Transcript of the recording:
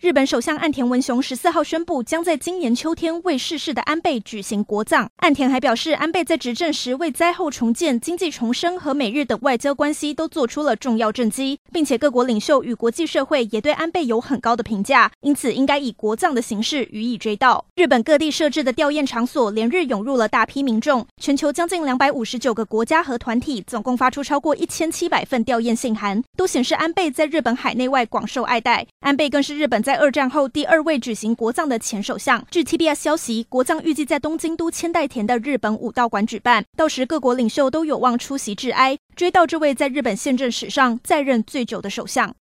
日本首相岸田文雄十四号宣布，将在今年秋天为逝世的安倍举行国葬。岸田还表示，安倍在执政时为灾后重建、经济重生和美日等外交关系都做出了重要政绩，并且各国领袖与国际社会也对安倍有很高的评价，因此应该以国葬的形式予以追悼。日本各地设置的吊唁场所连日涌入了大批民众，全球将近两百五十九个国家和团体总共发出超过一千七百份吊唁信函，都显示安倍在日本海内外广受爱戴。安倍更是日本在二战后第二位举行国葬的前首相。据 TBS 消息，国葬预计在东京都千代田的日本武道馆举办，到时各国领袖都有望出席致哀，追悼这位在日本宪政史上在任最久的首相。